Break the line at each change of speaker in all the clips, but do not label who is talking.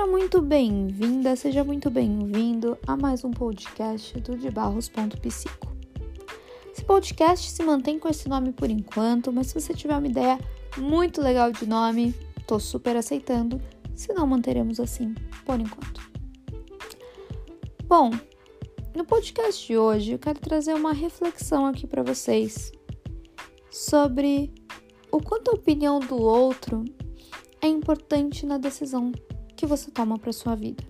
Seja muito bem-vinda, seja muito bem-vindo a mais um podcast do de Barros.psico. Esse podcast se mantém com esse nome por enquanto, mas se você tiver uma ideia muito legal de nome, tô super aceitando, se não manteremos assim por enquanto. Bom, no podcast de hoje eu quero trazer uma reflexão aqui para vocês sobre o quanto a opinião do outro é importante na decisão que você toma para sua vida.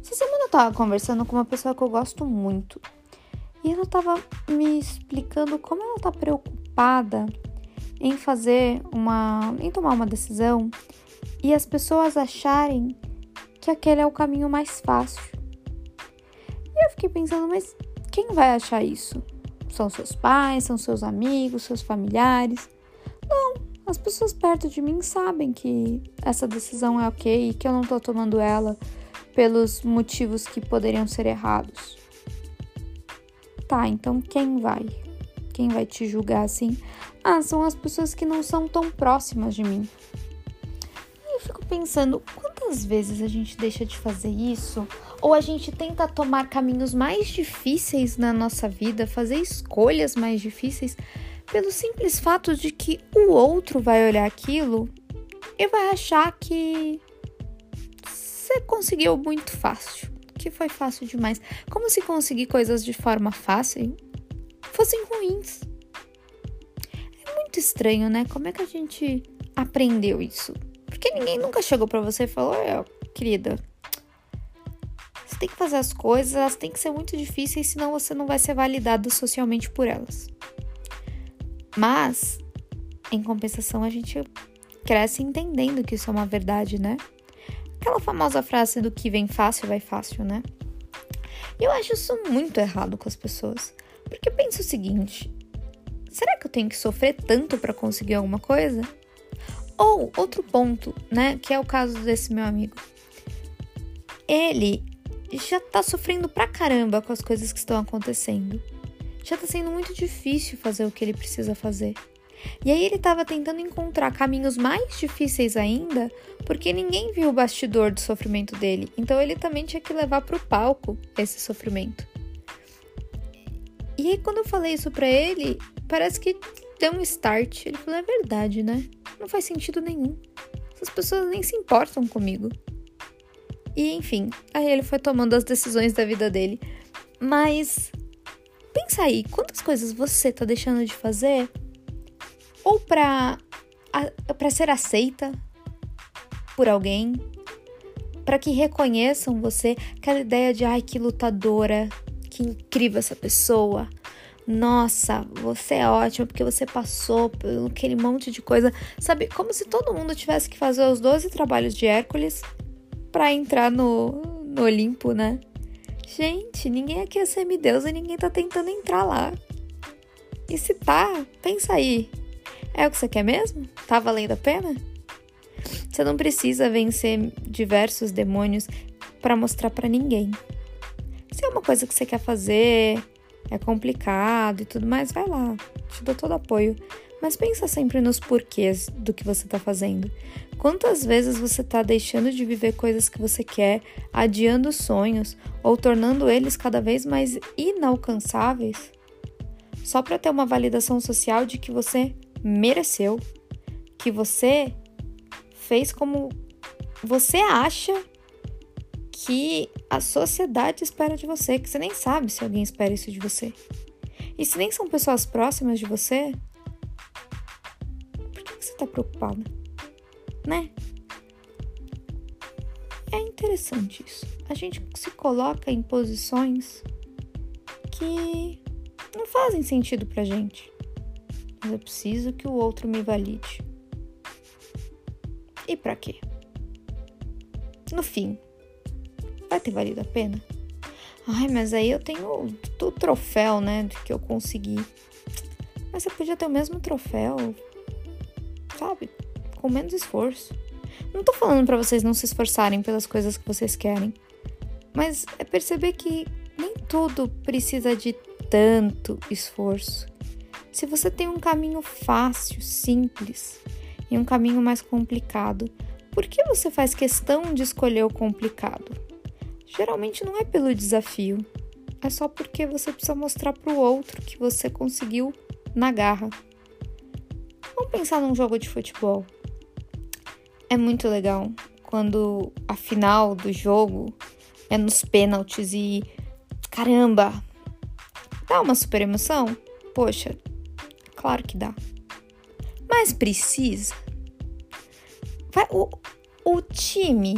Essa semana eu tava conversando com uma pessoa que eu gosto muito e ela tava me explicando como ela tá preocupada em fazer uma, em tomar uma decisão e as pessoas acharem que aquele é o caminho mais fácil. E eu fiquei pensando, mas quem vai achar isso? São seus pais, são seus amigos, seus familiares? Não, as pessoas perto de mim sabem que essa decisão é ok e que eu não tô tomando ela pelos motivos que poderiam ser errados. Tá, então quem vai? Quem vai te julgar assim? Ah, são as pessoas que não são tão próximas de mim. E eu fico pensando, quantas vezes a gente deixa de fazer isso? Ou a gente tenta tomar caminhos mais difíceis na nossa vida, fazer escolhas mais difíceis pelo simples fato de que o outro vai olhar aquilo e vai achar que você conseguiu muito fácil, que foi fácil demais. Como se conseguir coisas de forma fácil fossem ruins. É muito estranho, né? Como é que a gente aprendeu isso? Porque ninguém nunca chegou para você e falou: "Olha, querida, você tem que fazer as coisas, elas têm que ser muito difíceis, senão você não vai ser validado socialmente por elas". Mas, em compensação, a gente cresce entendendo que isso é uma verdade, né? Aquela famosa frase do que vem fácil, vai fácil, né? Eu acho isso muito errado com as pessoas. Porque eu penso o seguinte: será que eu tenho que sofrer tanto para conseguir alguma coisa? Ou outro ponto, né, que é o caso desse meu amigo. Ele já tá sofrendo pra caramba com as coisas que estão acontecendo já tá sendo muito difícil fazer o que ele precisa fazer. E aí ele estava tentando encontrar caminhos mais difíceis ainda, porque ninguém viu o bastidor do sofrimento dele. Então ele também tinha que levar para o palco esse sofrimento. E aí quando eu falei isso para ele, parece que deu um start. Ele falou: "É verdade, né? Não faz sentido nenhum. Essas pessoas nem se importam comigo." E enfim, aí ele foi tomando as decisões da vida dele. Mas Pensa aí, quantas coisas você tá deixando de fazer ou pra, pra ser aceita por alguém, para que reconheçam você, aquela ideia de ai que lutadora, que incrível essa pessoa. Nossa, você é ótima porque você passou por aquele monte de coisa. Sabe, como se todo mundo tivesse que fazer os 12 trabalhos de Hércules para entrar no, no Olimpo, né? Gente, ninguém aqui é semideus e ninguém tá tentando entrar lá. E se tá, pensa aí. É o que você quer mesmo? Tá valendo a pena? Você não precisa vencer diversos demônios para mostrar para ninguém. Se é uma coisa que você quer fazer, é complicado e tudo mais, vai lá. Te dou todo apoio. Mas pensa sempre nos porquês do que você está fazendo. Quantas vezes você está deixando de viver coisas que você quer, adiando sonhos ou tornando eles cada vez mais inalcançáveis? Só para ter uma validação social de que você mereceu, que você fez como você acha que a sociedade espera de você, que você nem sabe se alguém espera isso de você. E se nem são pessoas próximas de você, tá preocupada, né? É interessante isso. A gente se coloca em posições que não fazem sentido pra gente. Mas eu preciso que o outro me valide. E para quê? No fim, vai ter valido a pena? Ai, mas aí eu tenho o troféu, né, que eu consegui. Mas você podia ter o mesmo troféu sabe? Com menos esforço. Não tô falando para vocês não se esforçarem pelas coisas que vocês querem, mas é perceber que nem tudo precisa de tanto esforço. Se você tem um caminho fácil, simples e um caminho mais complicado, Por que você faz questão de escolher o complicado? Geralmente não é pelo desafio, é só porque você precisa mostrar para o outro que você conseguiu na garra. Vamos pensar num jogo de futebol. É muito legal quando a final do jogo é nos pênaltis e caramba, dá uma super emoção? Poxa, claro que dá. Mas precisa. Vai, o, o time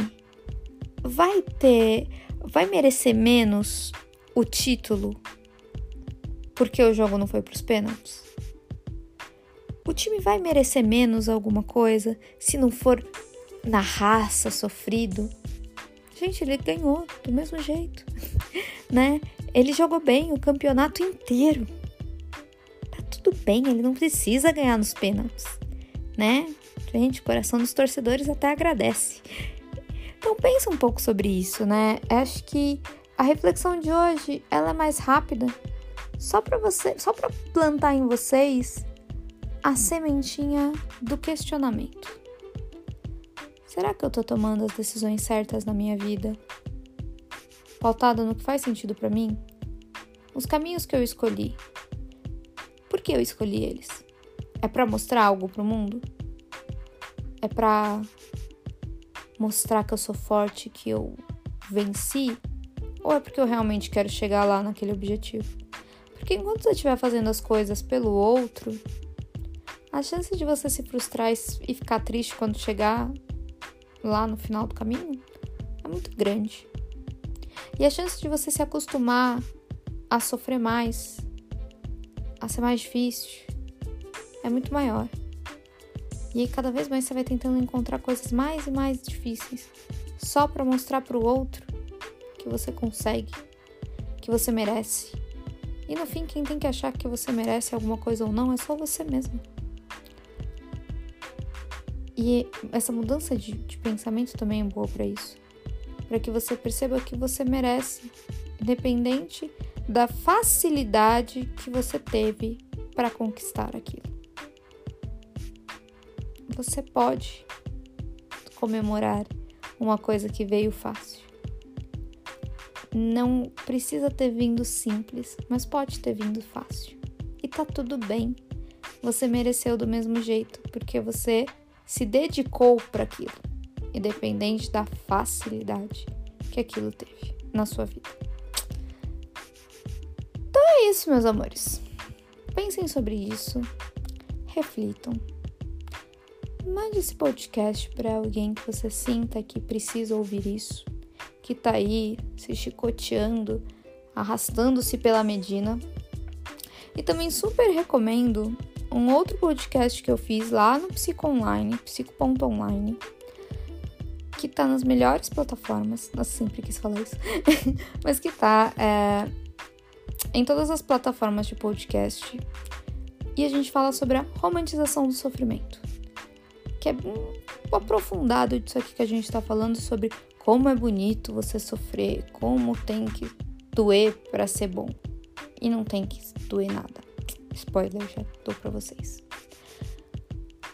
vai ter. Vai merecer menos o título porque o jogo não foi para os pênaltis? O time vai merecer menos alguma coisa se não for na raça, sofrido? Gente, ele ganhou do mesmo jeito, né? Ele jogou bem o campeonato inteiro. Tá tudo bem, ele não precisa ganhar nos pênaltis, né? Gente, o coração dos torcedores até agradece. Então pensa um pouco sobre isso, né? Acho que a reflexão de hoje ela é mais rápida, só para você, só para plantar em vocês a sementinha do questionamento. Será que eu tô tomando as decisões certas na minha vida? Pautada no que faz sentido para mim? Os caminhos que eu escolhi. Por que eu escolhi eles? É para mostrar algo pro mundo? É para mostrar que eu sou forte, que eu venci? Ou é porque eu realmente quero chegar lá naquele objetivo? Porque enquanto você estiver fazendo as coisas pelo outro, a chance de você se frustrar e ficar triste quando chegar lá no final do caminho é muito grande. E a chance de você se acostumar a sofrer mais, a ser mais difícil, é muito maior. E aí, cada vez mais você vai tentando encontrar coisas mais e mais difíceis só para mostrar para o outro que você consegue, que você merece. E no fim, quem tem que achar que você merece alguma coisa ou não é só você mesmo. E essa mudança de, de pensamento também é boa para isso. Para que você perceba que você merece, independente da facilidade que você teve para conquistar aquilo. Você pode comemorar uma coisa que veio fácil não precisa ter vindo simples, mas pode ter vindo fácil. E tá tudo bem. Você mereceu do mesmo jeito, porque você se dedicou para aquilo, independente da facilidade que aquilo teve na sua vida. Então é isso, meus amores. Pensem sobre isso, reflitam. Mande esse podcast para alguém que você sinta que precisa ouvir isso que tá aí se chicoteando, arrastando-se pela Medina. E também super recomendo um outro podcast que eu fiz lá no Psico Online, psico.online, que tá nas melhores plataformas. Nossa, sempre quis falar isso. Mas que tá é, em todas as plataformas de podcast. E a gente fala sobre a romantização do sofrimento. Que é um aprofundado disso aqui que a gente tá falando sobre como é bonito você sofrer, como tem que doer para ser bom. E não tem que doer nada. Spoiler, já dou para vocês.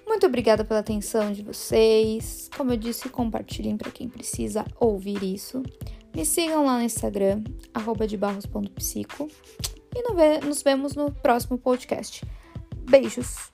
Muito obrigada pela atenção de vocês. Como eu disse, compartilhem para quem precisa ouvir isso. Me sigam lá no Instagram, @debarros.psico E nos vemos no próximo podcast. Beijos!